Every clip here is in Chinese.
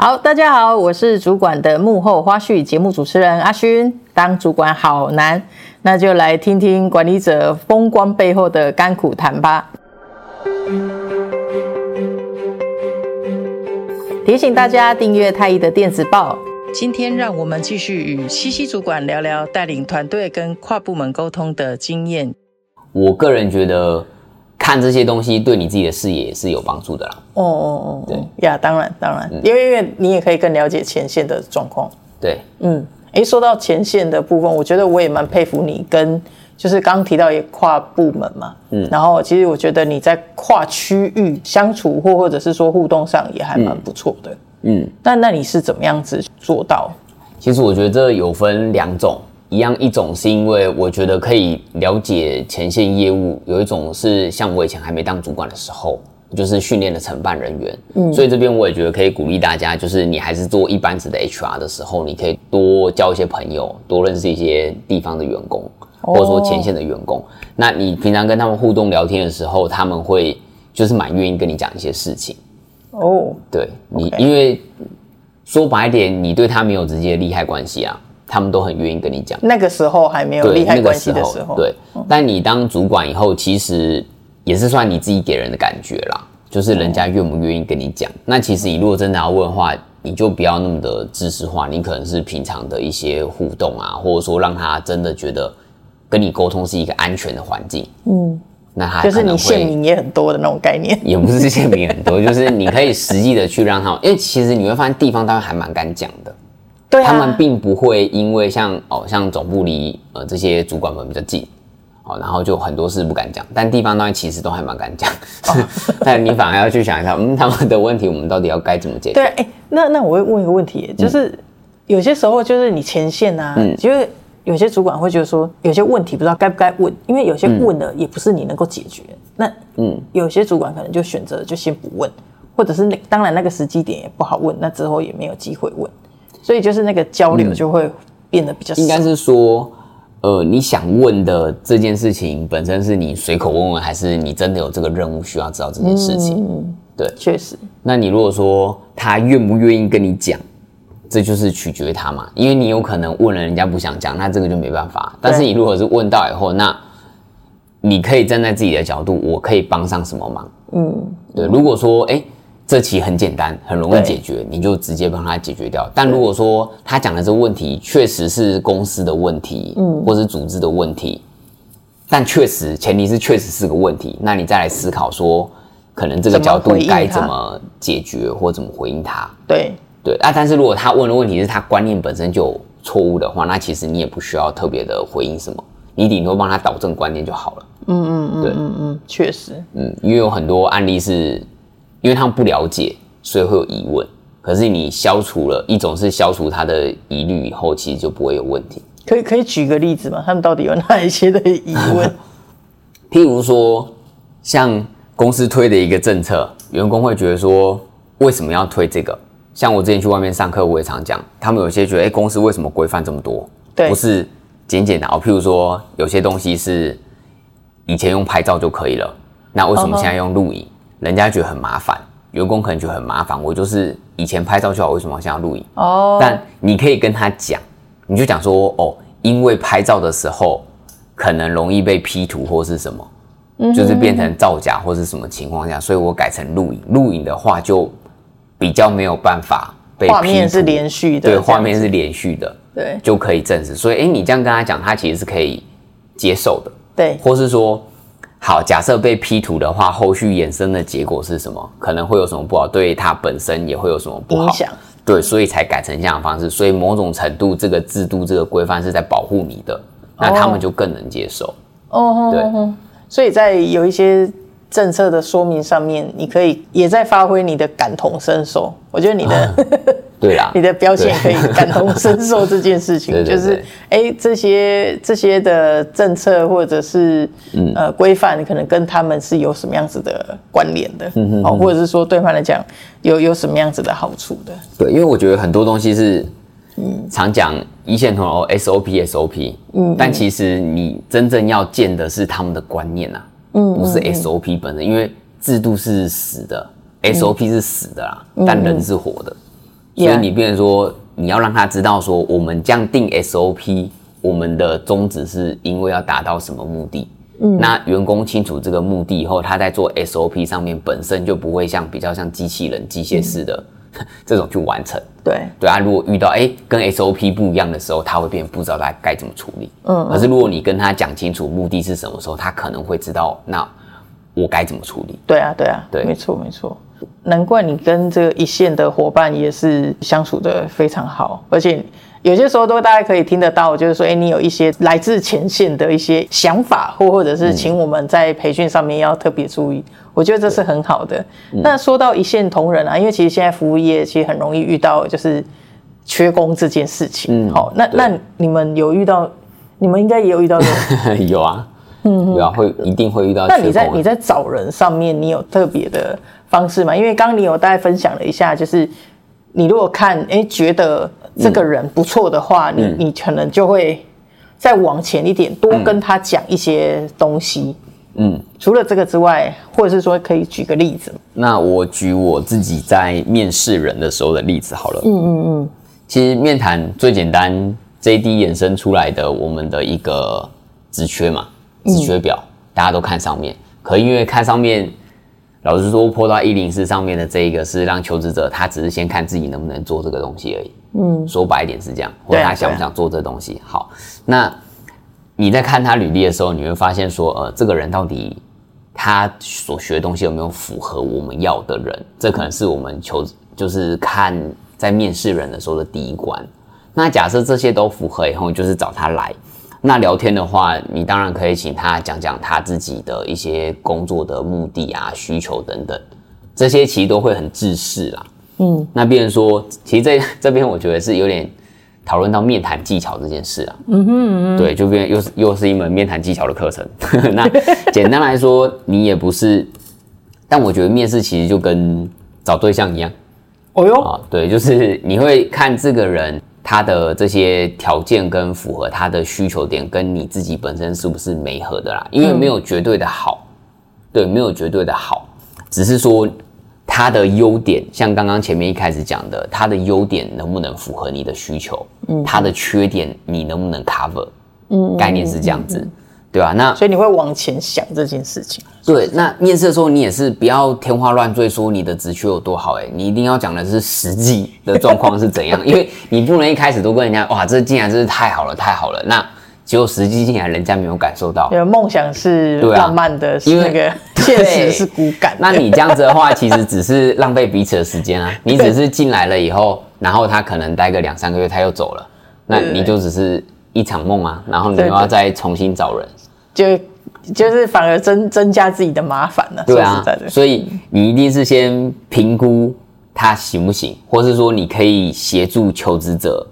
好，大家好，我是主管的幕后花絮节目主持人阿勋。当主管好难，那就来听听管理者风光背后的甘苦谈吧。提醒大家订阅太一的电子报。今天让我们继续与西西主管聊聊带领团队跟跨部门沟通的经验。我个人觉得。看这些东西对你自己的视野也是有帮助的啦。哦哦哦，对呀，当然当然，因为因为你也可以更了解前线的状况。对，嗯，诶，说到前线的部分，我觉得我也蛮佩服你，跟就是刚刚提到也跨部门嘛，嗯，然后其实我觉得你在跨区域相处或或者是说互动上也还蛮不错的，嗯，那那你是怎么样子做到？其实我觉得这有分两种。一样，一种是因为我觉得可以了解前线业务，有一种是像我以前还没当主管的时候，就是训练的承办人员。嗯，所以这边我也觉得可以鼓励大家，就是你还是做一般职的 HR 的时候，你可以多交一些朋友，多认识一些地方的员工，或者说前线的员工。哦，那你平常跟他们互动聊天的时候，他们会就是蛮愿意跟你讲一些事情。哦，对你因为说白一点，你对他没有直接的利害关系啊。他们都很愿意跟你讲，那个时候还没有利害关系的时候，对。但你当主管以后，其实也是算你自己给人的感觉啦，就是人家愿不愿意跟你讲。那其实你如果真的要问的话，你就不要那么的知识化，你可能是平常的一些互动啊，或者说让他真的觉得跟你沟通是一个安全的环境。嗯，那他就是你线民也很多的那种概念，也不是 线民很多，就是你可以实际的去让他，因为其实你会发现地方当然还蛮敢讲的。对啊，他们并不会因为像哦，像总部离呃这些主管们比较近，哦，然后就很多事不敢讲，但地方当然其实都还蛮敢讲，哦、但你反而要去想一下，嗯，他们的问题我们到底要该怎么解决？对，哎、欸，那那我会问一个问题，就是、嗯、有些时候就是你前线啊，嗯，因为有些主管会觉得说有些问题不知道该不该问，因为有些问了也不是你能够解决，嗯、那嗯，有些主管可能就选择就先不问，或者是那当然那个时机点也不好问，那之后也没有机会问。所以就是那个交流就会变得比较少。应该是说，呃，你想问的这件事情本身是你随口问问，还是你真的有这个任务需要知道这件事情？嗯，对，确实。那你如果说他愿不愿意跟你讲，这就是取决于他嘛。因为你有可能问了人家不想讲，那这个就没办法。但是你如果是问到以后，那你可以站在自己的角度，我可以帮上什么忙？嗯，对。如果说，哎。这题很简单，很容易解决，你就直接帮他解决掉。但如果说他讲的这个问题确实是公司的问题，嗯，或是组织的问题，但确实前提是确实是个问题，那你再来思考说，可能这个角度该怎么解决或怎么回应他？对对啊，但是如果他问的问题是他观念本身就错误的话，那其实你也不需要特别的回应什么，你顶多帮他导正观念就好了。嗯嗯嗯，对，嗯嗯，确实，嗯，因为有很多案例是。因为他们不了解，所以会有疑问。可是你消除了一种是消除他的疑虑以后，其实就不会有问题。可以可以举个例子吗？他们到底有哪一些的疑问？譬如说，像公司推的一个政策，员工会觉得说，为什么要推这个？像我之前去外面上课，我也常讲，他们有些觉得，哎，公司为什么规范这么多？对，不是简简单。譬如说，有些东西是以前用拍照就可以了，那为什么现在用录影？Uh-huh. 人家觉得很麻烦，员工可能觉得很麻烦。我就是以前拍照就好，为什么现在要录影？哦、oh.。但你可以跟他讲，你就讲说哦，因为拍照的时候可能容易被 P 图或是什么，mm -hmm. 就是变成造假或是什么情况下，所以我改成录影。录影的话就比较没有办法被。画面是连续的，对，画面是连续的，对，就可以证实。所以，哎，你这样跟他讲，他其实是可以接受的，对，或是说。好，假设被 P 图的话，后续衍生的结果是什么？可能会有什么不好？对它本身也会有什么不好？影响。对，所以才改成这样的方式。所以某种程度，这个制度、这个规范是在保护你的，那他们就更能接受。哦，对。所以在有一些政策的说明上面，你可以也在发挥你的感同身受。我觉得你的。对啦，你的表现可以感同身受这件事情，就是哎、欸，这些这些的政策或者是、嗯、呃规范，可能跟他们是有什么样子的关联的，嗯哦，或者是说对他们来讲有有什么样子的好处的。对，因为我觉得很多东西是，嗯，常讲一线同仁，SOP SOP，嗯，但其实你真正要建的是他们的观念啊，嗯，不是 SOP 本身，因为制度是死的，SOP 是死的啦，但人是活的。所以你变成说你要让他知道说，我们这样定 SOP，我们的宗旨是因为要达到什么目的。嗯，那员工清楚这个目的以后，他在做 SOP 上面本身就不会像比较像机器人、机械式的、嗯、这种去完成。对对啊，如果遇到哎、欸、跟 SOP 不一样的时候，他会变不知道他该怎么处理。嗯，可是如果你跟他讲清楚目的是什么时候，他可能会知道那我该怎么处理。对啊，对啊，对，没错没错。难怪你跟这个一线的伙伴也是相处的非常好，而且。有些时候都大家可以听得到，就是说，哎，你有一些来自前线的一些想法，或或者是请我们在培训上面要特别注意，我觉得这是很好的。那说到一线同仁啊，因为其实现在服务业其实很容易遇到就是缺工这件事情。好，那那你们有遇到？你们应该也有遇到的。有啊，嗯，有啊，会一定会遇到。那你在你在找人上面，你有特别的方式嘛？因为刚刚你有大概分享了一下，就是你如果看，哎，觉得。这个人不错的话，嗯、你你可能就会再往前一点，多跟他讲一些东西。嗯，除了这个之外，或者是说可以举个例子。那我举我自己在面试人的时候的例子好了。嗯嗯嗯。其实面谈最简单，JD 衍生出来的我们的一个职缺嘛，职缺表，嗯、大家都看上面。可因为看上面。老实说，PO 到一零四上面的这一个是让求职者他只是先看自己能不能做这个东西而已。嗯，说白一点是这样，或者他想不想做这个东西。好，那你在看他履历的时候，你会发现说，呃，这个人到底他所学的东西有没有符合我们要的人？这可能是我们求就是看在面试人的时候的第一关。那假设这些都符合以后，就是找他来。那聊天的话，你当然可以请他讲讲他自己的一些工作的目的啊、需求等等，这些其实都会很自私啦。嗯，那变成说，其实这这边我觉得是有点讨论到面谈技巧这件事啊。嗯哼，嗯哼，对，就变又是又是一门面谈技巧的课程。那简单来说，你也不是，但我觉得面试其实就跟找对象一样。哦哟，啊，对，就是你会看这个人。他的这些条件跟符合他的需求点，跟你自己本身是不是没合的啦？因为没有绝对的好，对，没有绝对的好，只是说他的优点，像刚刚前面一开始讲的，他的优点能不能符合你的需求？嗯，他的缺点你能不能 cover？嗯，概念是这样子。对吧？那所以你会往前想这件事情。对，那面试的时候你也是不要天花乱坠说你的职缺有多好，哎，你一定要讲的是实际的状况是怎样，因为你不能一开始都跟人家哇，这进来真是太好了，太好了。那结果实际进来人家没有感受到。因为梦想是浪漫的，因为 那个现实是骨感。那你这样子的话，其实只是浪费彼此的时间啊。你只是进来了以后，然后他可能待个两三个月，他又走了，那你就只是。一场梦啊，然后你又要再重新找人，就就是反而增增加自己的麻烦了。对啊，所以你一定是先评估他行不行，或是说你可以协助求职者，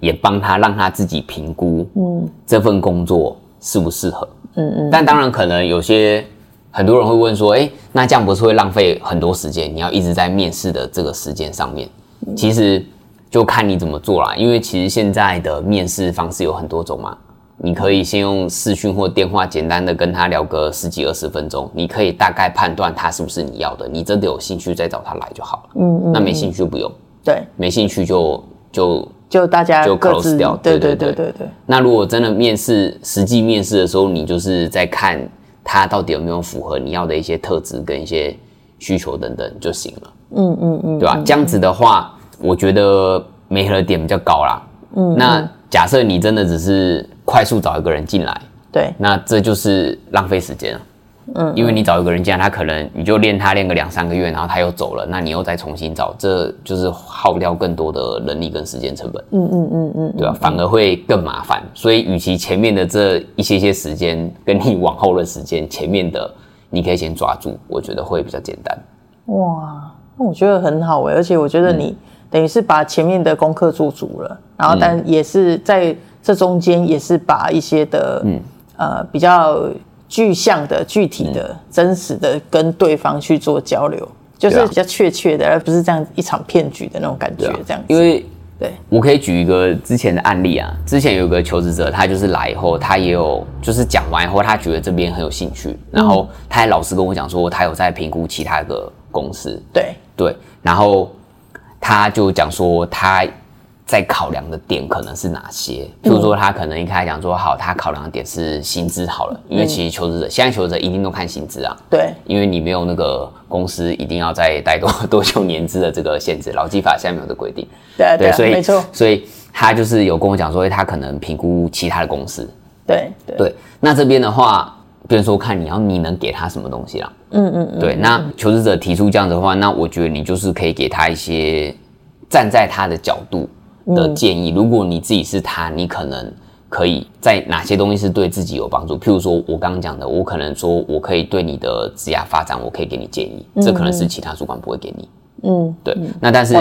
也帮他让他自己评估，嗯，这份工作适不适合，嗯嗯。但当然可能有些很多人会问说，哎，那这样不是会浪费很多时间？你要一直在面试的这个时间上面，其实。就看你怎么做啦，因为其实现在的面试方式有很多种嘛。你可以先用视讯或电话简单的跟他聊个十几二十分钟，你可以大概判断他是不是你要的。你真的有兴趣再找他来就好了。嗯嗯。那没兴趣就不用。对。没兴趣就就就大家就 close 掉。对对对对对。那如果真的面试实际面试的时候，你就是在看他到底有没有符合你要的一些特质跟一些需求等等就行了。嗯嗯嗯，对吧？这样子的话。我觉得媒合的点比较高啦。嗯，那假设你真的只是快速找一个人进来，对，那这就是浪费时间了。嗯，因为你找一个人进来，他可能你就练他练个两三个月，然后他又走了，那你又再重新找，这就是耗掉更多的人力跟时间成本。嗯嗯嗯嗯，对吧？反而会更麻烦。所以，与其前面的这一些些时间跟你往后的时间，前面的你可以先抓住，我觉得会比较简单。哇，那我觉得很好哎，而且我觉得你。嗯等于是把前面的功课做足了，然后但也是在这中间也是把一些的、嗯、呃比较具象的、具体的、嗯、真实的跟对方去做交流，就是比较确切的，而不是这样一场骗局的那种感觉。这样，因为对，我可以举一个之前的案例啊，之前有个求职者，他就是来以后，他也有就是讲完以后，他觉得这边很有兴趣，然后他还老实跟我讲说，他有在评估其他的公司。对对，然后。他就讲说他。在考量的点可能是哪些？譬如说，他可能一开始讲说，好，他考量的点是薪资好了，因为其实求职者现在求职者一定都看薪资啊。对，因为你没有那个公司一定要再待多多久年资的这个限制，劳基法现在没有这规定。对对，所以没错，所以他就是有跟我讲说，他可能评估其他的公司。对对，对，那这边的话，比如说看你要你能给他什么东西啦。嗯嗯嗯。对，那求职者提出这样子的话，那我觉得你就是可以给他一些站在他的角度。的建议，如果你自己是他，你可能可以在哪些东西是对自己有帮助？譬如说，我刚刚讲的，我可能说我可以对你的职业发展，我可以给你建议，这可能是其他主管不会给你。嗯，对。那但是，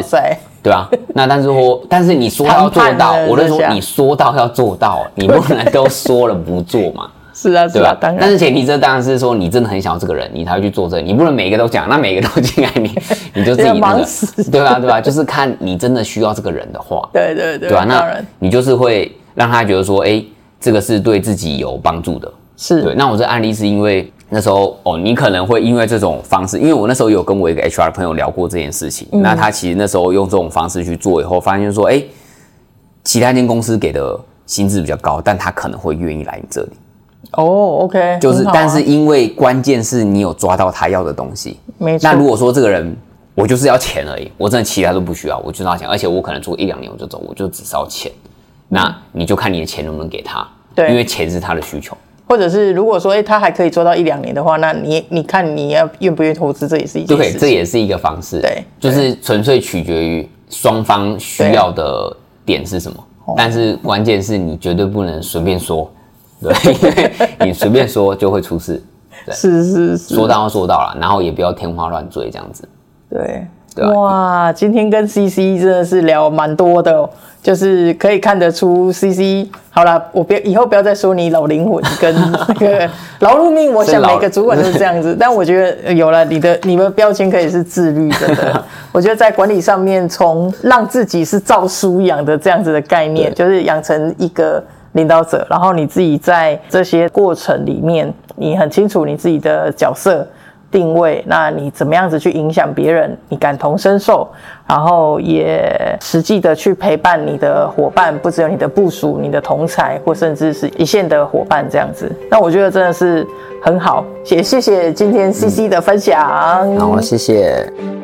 对啊，那但是说，但是你说要做到，我就说你说到要做到，你不能 都说了不做嘛。是啊，是啊？当然，但是前提这当然是说你真的很想要这个人，你才会去做这个。你不能每一个都讲，那每一个都进来，你 你就自己那个，忙死对吧？对吧？就是看你真的需要这个人的话，对对对，对吧？那你就是会让他觉得说，哎，这个是对自己有帮助的。是对。那我这案例是因为那时候哦，你可能会因为这种方式，因为我那时候有跟我一个 HR 朋友聊过这件事情，嗯、那他其实那时候用这种方式去做以后，发现说，哎，其他间公司给的薪资比较高，但他可能会愿意来你这里。哦、oh，OK，就是，但是因为关键是你有抓到他要的东西，没错。那如果说这个人我就是要钱而已，我真的其他都不需要，我就要钱，而且我可能做一两年我就走，我就只烧钱，那你就看你的钱能不能给他，对，因为钱是他的需求。或者是如果说，哎、欸，他还可以做到一两年的话，那你你看你要愿不愿意投资，这也是一件事情。对，这也是一个方式。对，就是纯粹取决于双方需要的点是什么，但是关键是你绝对不能随便说。对，因为你随便说就会出事。对，是是是，说到要做到了，然后也不要天花乱坠这样子。对，对哇，今天跟 CC 真的是聊蛮多的哦，就是可以看得出 CC。好了，我别以后不要再说你老灵魂跟 那个劳碌命，我想每个主管都是这样子。但我觉得有了你的你们标签可以是自律的。我觉得在管理上面，从让自己是照书养的这样子的概念，就是养成一个。领导者，然后你自己在这些过程里面，你很清楚你自己的角色定位，那你怎么样子去影响别人？你感同身受，然后也实际的去陪伴你的伙伴，不只有你的部属、你的同才，或甚至是一线的伙伴这样子。那我觉得真的是很好，也谢谢今天 CC 的分享。嗯、好，谢谢。